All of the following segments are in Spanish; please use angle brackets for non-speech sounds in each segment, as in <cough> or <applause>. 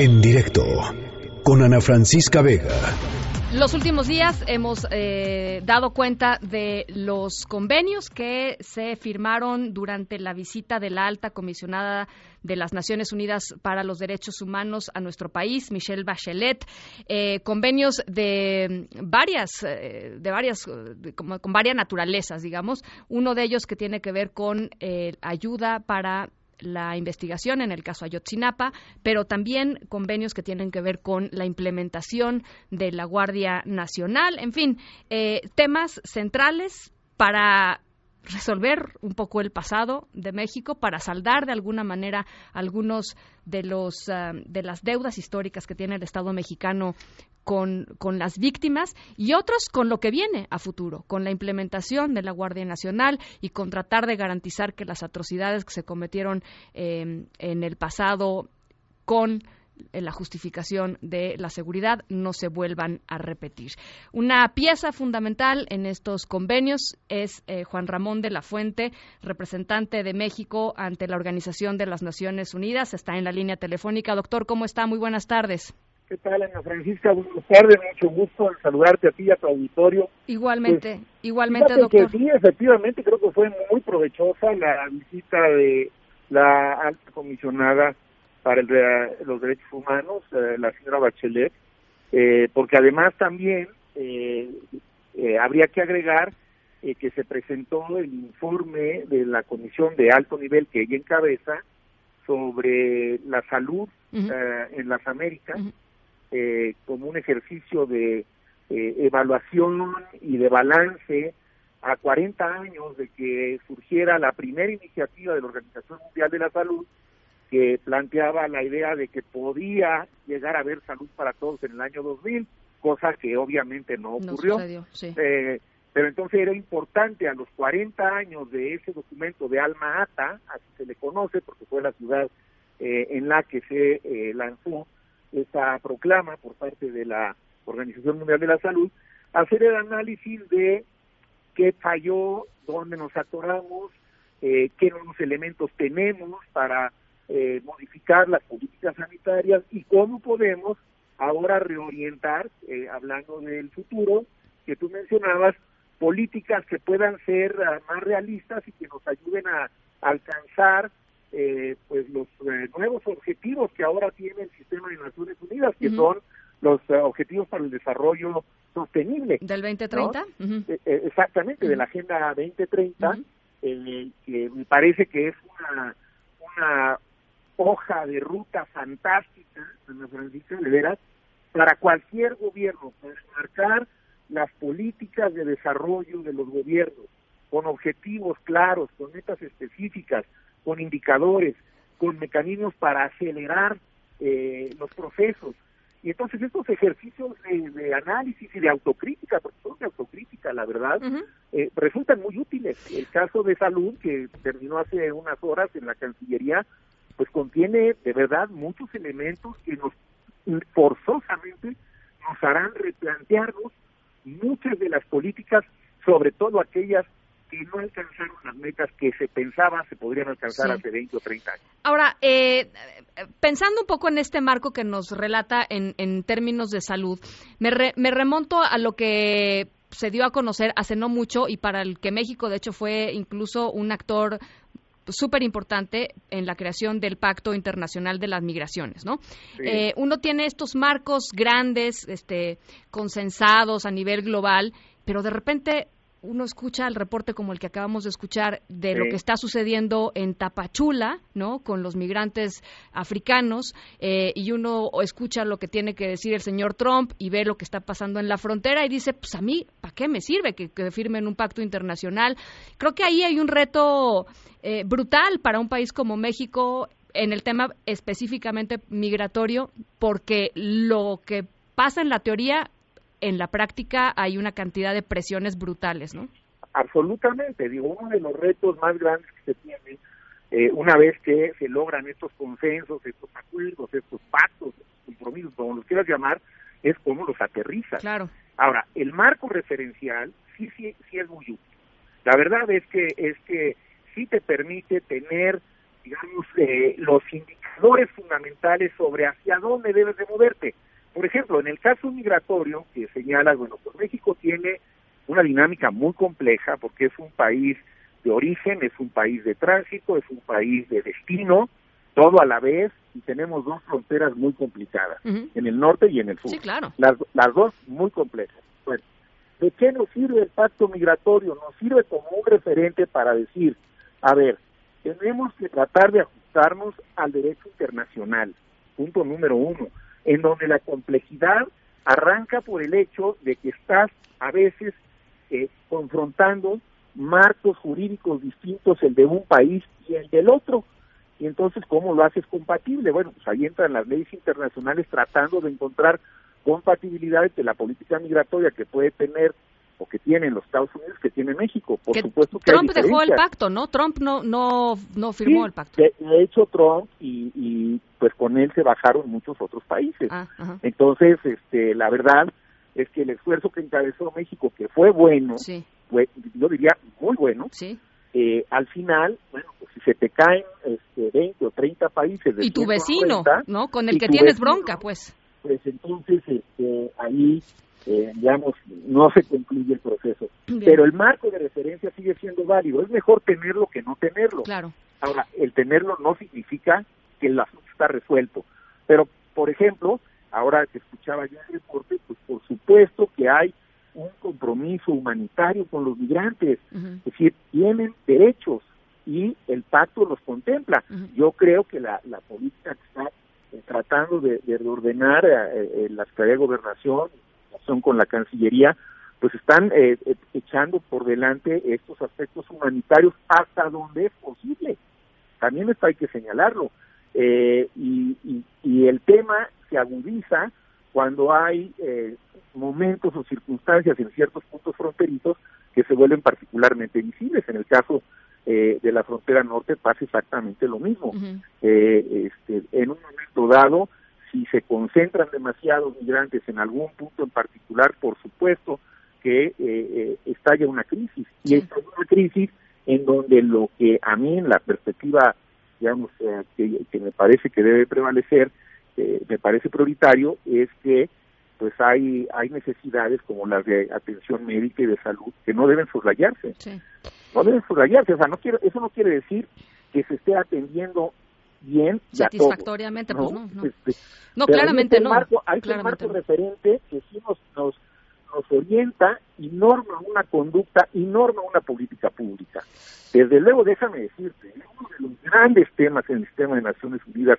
En directo con Ana Francisca Vega. Los últimos días hemos eh, dado cuenta de los convenios que se firmaron durante la visita de la alta comisionada de las Naciones Unidas para los Derechos Humanos a nuestro país, Michelle Bachelet, eh, convenios de varias, eh, de varias, como, con varias naturalezas, digamos. Uno de ellos que tiene que ver con ayuda para la investigación en el caso Ayotzinapa, pero también convenios que tienen que ver con la implementación de la Guardia Nacional, en fin, eh, temas centrales para resolver un poco el pasado de México para saldar de alguna manera algunos de los ah, de las deudas históricas que tiene el Estado mexicano con, con, las víctimas y otros con lo que viene a futuro, con la implementación de la Guardia Nacional y con tratar de garantizar que las atrocidades que se cometieron eh, en el pasado con en la justificación de la seguridad no se vuelvan a repetir. Una pieza fundamental en estos convenios es eh, Juan Ramón de la Fuente, representante de México ante la Organización de las Naciones Unidas. Está en la línea telefónica. Doctor, ¿cómo está? Muy buenas tardes. ¿Qué tal, Ana Francisca? Buenas tardes, mucho gusto en saludarte a ti y a tu auditorio. Igualmente, pues, igualmente, doctor. sí, efectivamente, creo que fue muy provechosa la visita de la alta comisionada para los derechos humanos, eh, la señora Bachelet, eh, porque además también eh, habría que agregar que se presentó el informe de la comisión de alto nivel que ella encabeza sobre la salud en las Américas como un ejercicio de evaluación y de balance a 40 años de que surgiera la primera iniciativa de la Organización Mundial de la Salud que planteaba la idea de que podía llegar a haber salud para todos en el año 2000, cosa que obviamente no ocurrió. Eh, pero entonces era importante a los 40 años de ese documento de Alma Ata, así se le conoce, porque fue la ciudad eh, en la que se eh, lanzó esta proclama por parte de la Organización Mundial de la Salud, hacer el análisis de qué falló, dónde nos atoramos, qué nuevos elementos tenemos para eh, modificar las políticas sanitarias y cómo podemos ahora reorientar, eh, hablando del futuro, que tú mencionabas, políticas que puedan ser ah, más realistas y que nos ayuden a, alcanzar eh, pues los nuevos objetivos que ahora tiene el sistema de Naciones Unidas, que son los objetivos para el desarrollo sostenible. ¿Del 2030? exactamente, de la Agenda 2030, que me parece que es una, una hoja de ruta fantástica, Ana Francisca, de veras, para cualquier gobierno, para marcar las políticas de desarrollo de los gobiernos, con objetivos claros, con metas específicas, con indicadores, con mecanismos para acelerar eh, los procesos. Y entonces estos ejercicios de, análisis y de autocrítica, porque son de autocrítica, la verdad, eh, resultan muy útiles. El caso de salud, que terminó hace unas horas en la Cancillería, pues contiene de verdad muchos elementos que nos forzosamente nos harán replantearnos muchas de las políticas, sobre todo aquellas que no alcanzaron las metas que se pensaba se podrían alcanzar hace 20 o 30 años. Ahora, eh, pensando un poco en este marco que nos relata en, en términos de salud, me, me remonto a lo que se dio a conocer hace no mucho y para el que México, de hecho, fue incluso un actor súper importante en la creación del Pacto Internacional de las Migraciones, ¿no? Eh, uno tiene estos marcos grandes, este, consensados a nivel global, pero de repente uno escucha el reporte como el que acabamos de escuchar de lo que está sucediendo en Tapachula, ¿no? Con los migrantes africanos eh, y uno escucha lo que tiene que decir el señor Trump y ve lo que está pasando en la frontera y dice, pues a mí, ¿para qué me sirve que, firmen un pacto internacional? Creo que ahí hay un reto eh, brutal para un país como México en el tema específicamente migratorio, porque lo que pasa en la teoría en la práctica hay una cantidad de presiones brutales, ¿no? Absolutamente, digo, uno de los retos más grandes que se tiene eh, una vez que se logran estos consensos, estos acuerdos, estos pactos, estos compromisos, como los quieras llamar, es cómo los aterrizas. Claro. Ahora, el marco referencial sí, sí, sí es muy útil. La verdad es que es que sí te permite tener, digamos, eh, los indicadores fundamentales sobre hacia dónde debes de moverte. Por ejemplo, en el caso migratorio que señalas, bueno, pues México tiene una dinámica muy compleja porque es un país de origen, es un país de tránsito, es un país de destino, todo a la vez, y tenemos dos fronteras muy complicadas, en el norte y en el sur. Sí, claro. Las, las dos muy complejas. Bueno, ¿de qué nos sirve el pacto migratorio? Nos sirve como un referente para decir, a ver, tenemos que tratar de ajustarnos al derecho internacional, punto número uno, en donde la complejidad arranca por el hecho de que estás a veces eh, confrontando marcos jurídicos distintos, el de un país y el del otro. Y entonces, ¿cómo lo haces compatible? Bueno, pues ahí entran las leyes internacionales tratando de encontrar compatibilidad entre la política migratoria que puede tener o que tienen los Estados Unidos que tiene México. Por supuesto que Trump dejó el pacto, ¿no? Trump no no no firmó el pacto. De, hecho, Trump y, y, pues con él se bajaron muchos otros países. Ah, Entonces, este, la verdad es que el esfuerzo que encabezó México, que fue bueno, fue, yo diría muy bueno, sí. eh, al final, bueno, pues si se te caen este, 20 o 30 países... y tu vecino, ¿no? Con el que tienes bronca, pues. Pues entonces este, ahí, eh, digamos, no se concluye el proceso. Pero el marco de referencia sigue siendo válido. Es mejor tenerlo que no tenerlo. Claro. Ahora, el tenerlo no significa que el asunto está resuelto. Pero, por ejemplo, ahora que escuchaba yo el reporte, pues por supuesto que hay un compromiso humanitario con los migrantes, es decir, tienen derechos y el pacto los contempla. Yo creo que la, la política que está eh, tratando de, de reordenar eh, eh, la Secretaría de Gobernación, son con la Cancillería, pues están echando por delante estos aspectos humanitarios hasta donde es posible. También esto hay que señalarlo. y, y el tema se agudiza cuando hay eh, momentos o circunstancias en ciertos puntos fronterizos que se vuelven particularmente visibles. En el caso eh, de la frontera norte pasa exactamente lo mismo. eh, este, en un momento dado, si se concentran demasiados migrantes en algún punto en particular, por supuesto que eh, eh estalla una crisis. Y esta es una crisis en donde lo que a mí en la perspectiva, digamos, que, que me parece que debe prevalecer me parece prioritario es que pues hay hay necesidades como las de atención médica y de salud que no deben soslayarse. No deben soslayarse o sea no quiero eso no quiere decir que se esté atendiendo bien satisfactoriamente pues no no, este, no claramente no marco, hay un marco referente que sí nos, nos nos orienta y norma una conducta y norma una política pública. Desde luego, déjame decirte, uno de los grandes temas en el sistema de Naciones Unidas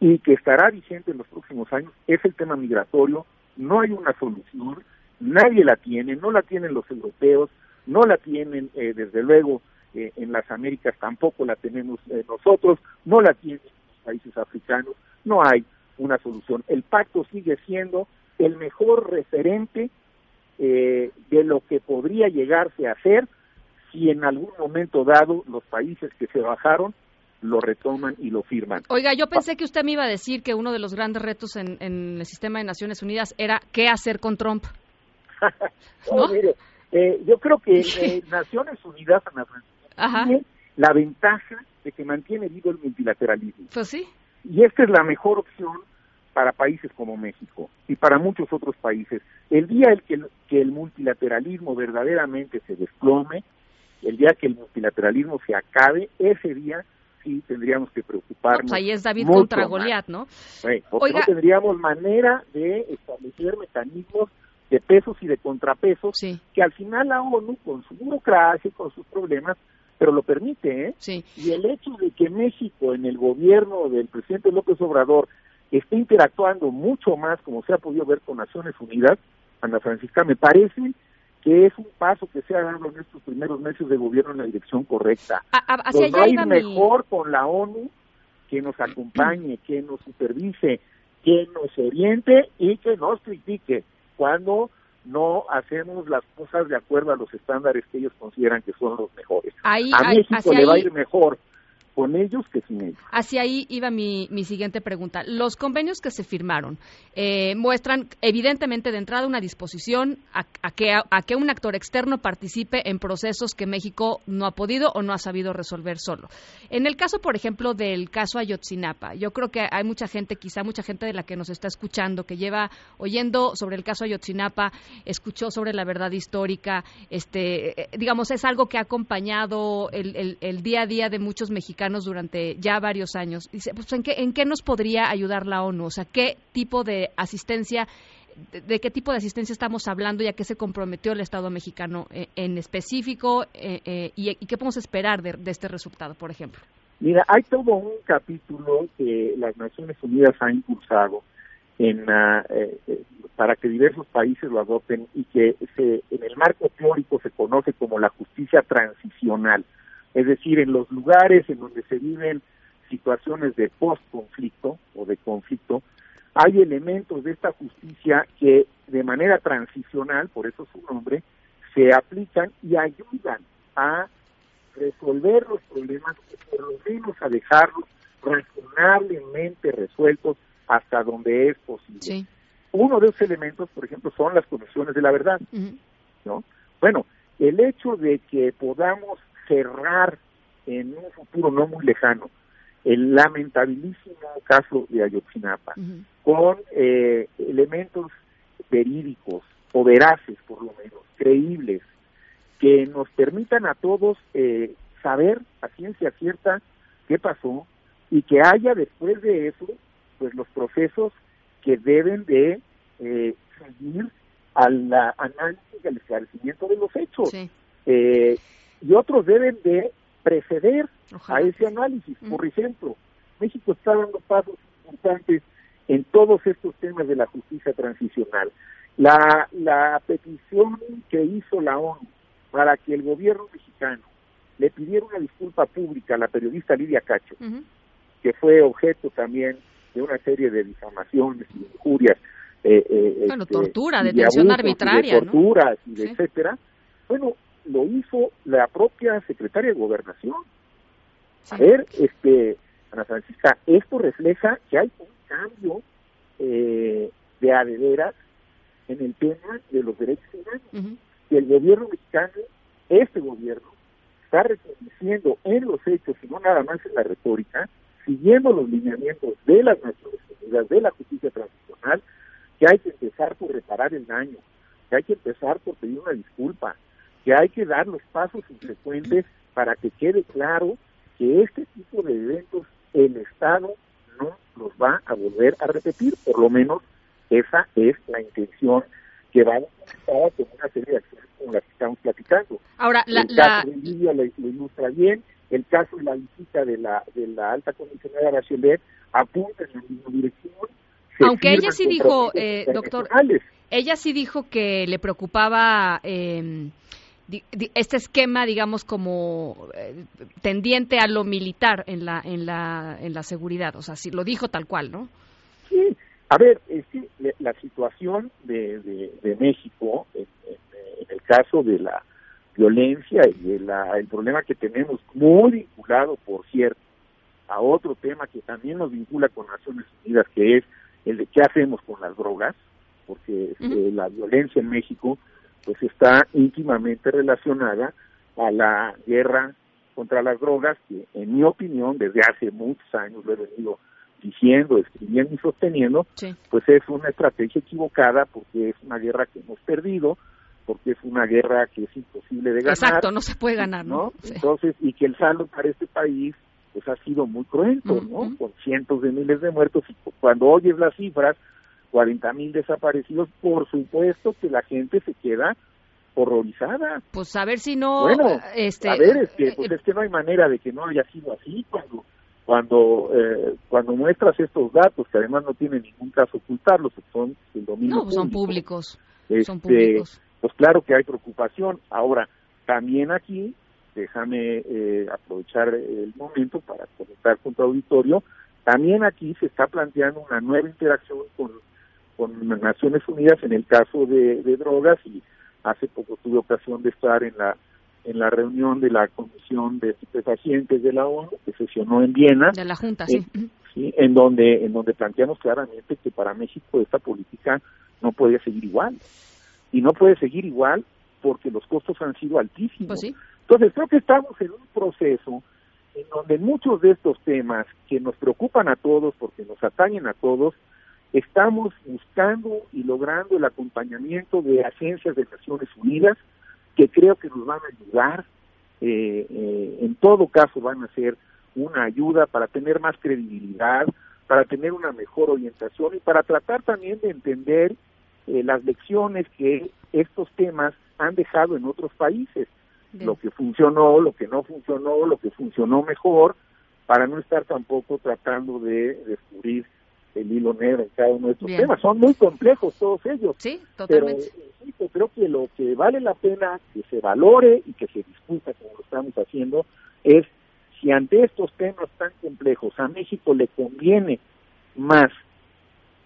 y que estará vigente en los próximos años es el tema migratorio. No hay una solución, nadie la tiene, no la tienen los europeos, no la tienen eh, desde luego eh, en las Américas, tampoco la tenemos eh, nosotros, no la tienen los países africanos, no hay una solución. El pacto sigue siendo el mejor referente de lo que podría llegarse a hacer si en algún momento dado los países que se bajaron lo retoman y lo firman. Oiga, yo pensé que usted me iba a decir que uno de los grandes retos en, el sistema de Naciones Unidas era qué hacer con Trump. <laughs> no, mire, eh, yo creo que <laughs> eh, Naciones Unidas, tiene la ventaja de que mantiene vivo el multilateralismo. Pues sí. Y esta es la mejor opción para países como México y para muchos otros países. El día el que, que el multilateralismo verdaderamente se desplome, el día que el multilateralismo se acabe, ese día sí tendríamos que preocuparnos. ahí es David contra Goliat, ¿no? porque no tendríamos manera de establecer mecanismos de pesos y de contrapesos que al final la ONU, con su burocracia y con sus problemas, pero lo permite, ¿eh? Sí. Y el hecho de que México, en el gobierno del presidente López Obrador, esté interactuando mucho más, como se ha podido ver con Naciones Unidas, Ana Francisca, me parece que es un paso que se ha dado en estos primeros meses de gobierno en la dirección correcta. A, hacia va a ir mejor con la ONU que nos acompañe, que nos supervise, que nos oriente y que nos critique cuando no hacemos las cosas de acuerdo a los estándares que ellos consideran que son los mejores. Ahí, a México le va a ir mejor con ellos que sin ellos. Hacia ahí iba mi, mi siguiente pregunta. Los convenios que se firmaron eh, muestran evidentemente de entrada una disposición a, que, a, que un actor externo participe en procesos que México no ha podido o no ha sabido resolver solo. En el caso, por ejemplo, del caso Ayotzinapa, yo creo que hay mucha gente, quizá mucha gente de la que nos está escuchando, que lleva oyendo sobre el caso Ayotzinapa, escuchó sobre la verdad histórica, este, eh, digamos, es algo que ha acompañado el, el día a día de muchos mexicanos durante ya varios años. Pues, ¿en qué, ¿en qué nos podría ayudar la ONU? O sea, ¿qué tipo de asistencia de, qué tipo de asistencia estamos hablando y a qué se comprometió el Estado mexicano eh, en específico eh, eh, y, qué podemos esperar de, este resultado, por ejemplo. Mira, hay todo un capítulo que las Naciones Unidas han impulsado en, ah, para que diversos países lo adopten y que se, en el marco teórico se conoce como la justicia transicional es decir, en los lugares en donde se viven situaciones de post-conflicto o de conflicto, hay elementos de esta justicia que de manera transicional, por eso su nombre, se aplican y ayudan a resolver los problemas o por lo menos a dejarlos razonablemente resueltos hasta donde es posible. Uno de esos elementos, por ejemplo, son las comisiones de la verdad, ¿no? Bueno, el hecho de que podamos cerrar en un futuro no muy lejano el lamentabilísimo caso de Ayotzinapa con eh, elementos verídicos o veraces por lo menos, creíbles, que nos permitan a todos eh, saber a ciencia cierta qué pasó y que haya después de eso pues los procesos que deben de eh, seguir al análisis y al esclarecimiento de los hechos. Eh, y otros deben de preceder a ese análisis. Por ejemplo, México está dando pasos importantes en todos estos temas de la justicia transicional. La, la petición que hizo la ONU para que el gobierno mexicano le pidiera una disculpa pública a la periodista Lidia Cacho, que fue objeto también de una serie de difamaciones y injurias. Eh, eh, bueno, este, tortura, detención arbitraria. de torturas y etcétera. Bueno, lo hizo la propia secretaria de Gobernación. A ver, este, Ana Francisca, esto refleja que hay un cambio eh, de adederas en el tema de los derechos humanos. Y el gobierno mexicano, este gobierno, está reconociendo en los hechos y no nada más en la retórica, siguiendo los lineamientos de las Naciones Unidas, de la justicia transicional, que hay que empezar por reparar el daño, que hay que empezar por pedir una disculpa, que hay que dar los pasos subsecuentes para que quede claro que este tipo de eventos el Estado no los va a volver a repetir, por lo menos esa es la intención que va a con una serie de acciones como las que estamos platicando. Ahora, la, el caso de Lidia lo, ilustra bien, el caso de la visita de la, de la alta comisionada Bachelet apunta en la misma dirección. Aunque ella sí dijo, eh, doctor, ella sí dijo que le preocupaba... Eh, este esquema, digamos, como eh, tendiente a lo militar en la, en la, en la seguridad. O sea, si lo dijo tal cual, ¿no? Sí. A ver, es que la situación de, de, México, en, el caso de la violencia y el problema que tenemos, muy vinculado, por cierto, a otro tema que también nos vincula con Naciones Unidas, que es el de qué hacemos con las drogas, porque este, la violencia en México pues está íntimamente relacionada a la guerra contra las drogas, que en mi opinión, desde hace muchos años lo he venido diciendo, escribiendo y sosteniendo, pues es una estrategia equivocada porque es una guerra que hemos perdido, porque es una guerra que es imposible de ganar. Exacto, no se puede ganar, ¿no? Entonces, y que el saldo para este país pues ha sido muy cruento, ¿no? Con cientos de miles de muertos y cuando oyes las cifras, 40 mil desaparecidos, por supuesto que la gente se queda horrorizada. Pues a ver si no... Bueno, este, a ver, es que, pues es que no hay manera de que no haya sido así cuando cuando eh, cuando muestras estos datos, que además no tienen ningún caso ocultarlos, son el dominio No, son públicos, son este, públicos. Pues claro que hay preocupación. Ahora, también aquí, déjame eh, aprovechar el momento para comentar con tu auditorio, también aquí se está planteando una nueva interacción con con Naciones Unidas en el caso de, drogas y hace poco tuve ocasión de estar en la en la reunión de la Comisión de Estupefacientes de la ONU que sesionó en Viena. De la Junta, sí. sí. En donde, en donde planteamos claramente que para México esta política no puede seguir igual. Y no puede seguir igual porque los costos han sido altísimos. Pues sí. Entonces creo que estamos en un proceso en donde muchos de estos temas que nos preocupan a todos porque nos atañen a todos, estamos buscando y logrando el acompañamiento de agencias de Naciones Unidas que creo que nos van a ayudar, eh, eh, en todo caso van a ser una ayuda para tener más credibilidad, para tener una mejor orientación y para tratar también de entender eh, las lecciones que estos temas han dejado en otros países, lo que funcionó, lo que no funcionó, lo que funcionó mejor, para no estar tampoco tratando de descubrir el hilo negro en cada uno de estos temas. Son muy complejos todos ellos. Sí, totalmente. Pero creo que lo que vale la pena que se valore y que se discuta como lo estamos haciendo es si ante estos temas tan complejos a México le conviene más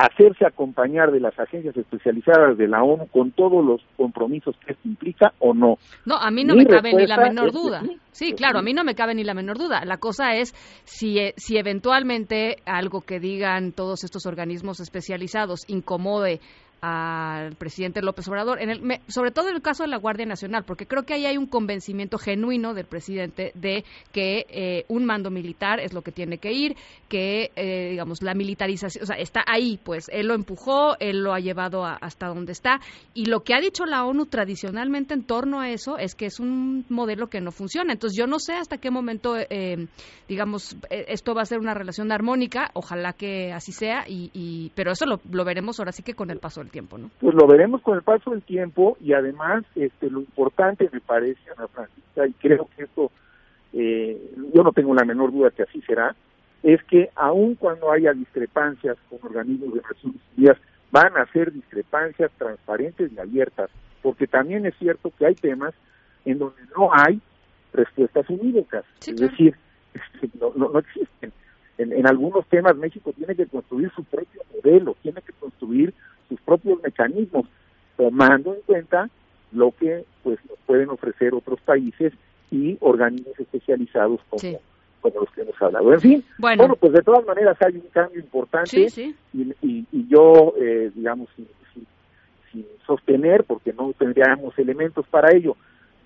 hacerse acompañar de las agencias especializadas de la ONU con todos los compromisos que esto implica o no. No, a mí no me cabe ni la menor duda. Sí, claro, a mí no me cabe ni la menor duda. La cosa es si, eh, si eventualmente algo que digan todos estos organismos especializados incomode al presidente López Obrador, en el, sobre todo en el caso de la Guardia Nacional, porque creo que ahí hay un convencimiento genuino del presidente de que eh, un mando militar es lo que tiene que ir, que, eh, digamos, la militarización, o sea, está ahí, pues él lo empujó, él lo ha llevado hasta donde está, y lo que ha dicho la ONU tradicionalmente en torno a eso es que es un modelo que no funciona. Entonces, yo no sé hasta qué momento, eh, digamos, esto va a ser una relación armónica, ojalá que así sea, y, pero eso lo, lo veremos ahora sí que con el paso tiempo, ¿no? Pues lo veremos con el paso del tiempo y además este, lo importante me parece, Ana Francisca, y creo que esto, eh, yo no tengo la menor duda que así será, es que aun cuando haya discrepancias con organismos de Naciones Unidas, van a ser discrepancias transparentes y abiertas, porque también es cierto que hay temas en donde no hay respuestas unívocas, es decir, este, no, no, no existen. En, en, algunos temas México tiene que construir su propio modelo, tiene que construir sus propios mecanismos, tomando en cuenta lo que pues nos pueden ofrecer otros países y organismos especializados como, como los que hemos hablado. En fin, bueno. pues de todas maneras hay un cambio importante Y, y, yo, eh, digamos, sin, sin, sostener, porque no tendríamos elementos para ello,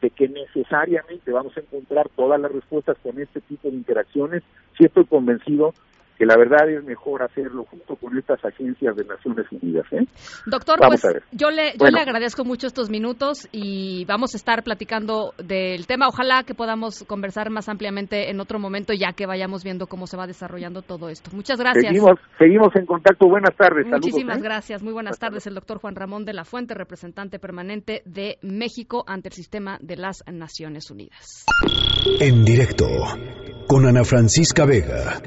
de que necesariamente vamos a encontrar todas las respuestas con este tipo de interacciones, sí estoy convencido que la verdad es mejor hacerlo junto con estas agencias de Naciones Unidas. ¿eh? Doctor, pues yo, le, yo le agradezco mucho estos minutos y vamos a estar platicando del tema. Ojalá que podamos conversar más ampliamente en otro momento ya que vayamos viendo cómo se va desarrollando todo esto. Muchas gracias. Seguimos, seguimos en contacto. Buenas tardes. Muchísimas ¿eh? gracias. Muy buenas tardes. El doctor Juan Ramón de la Fuente, representante permanente de México ante el sistema de las Naciones Unidas. En directo con Ana Francisca Vega.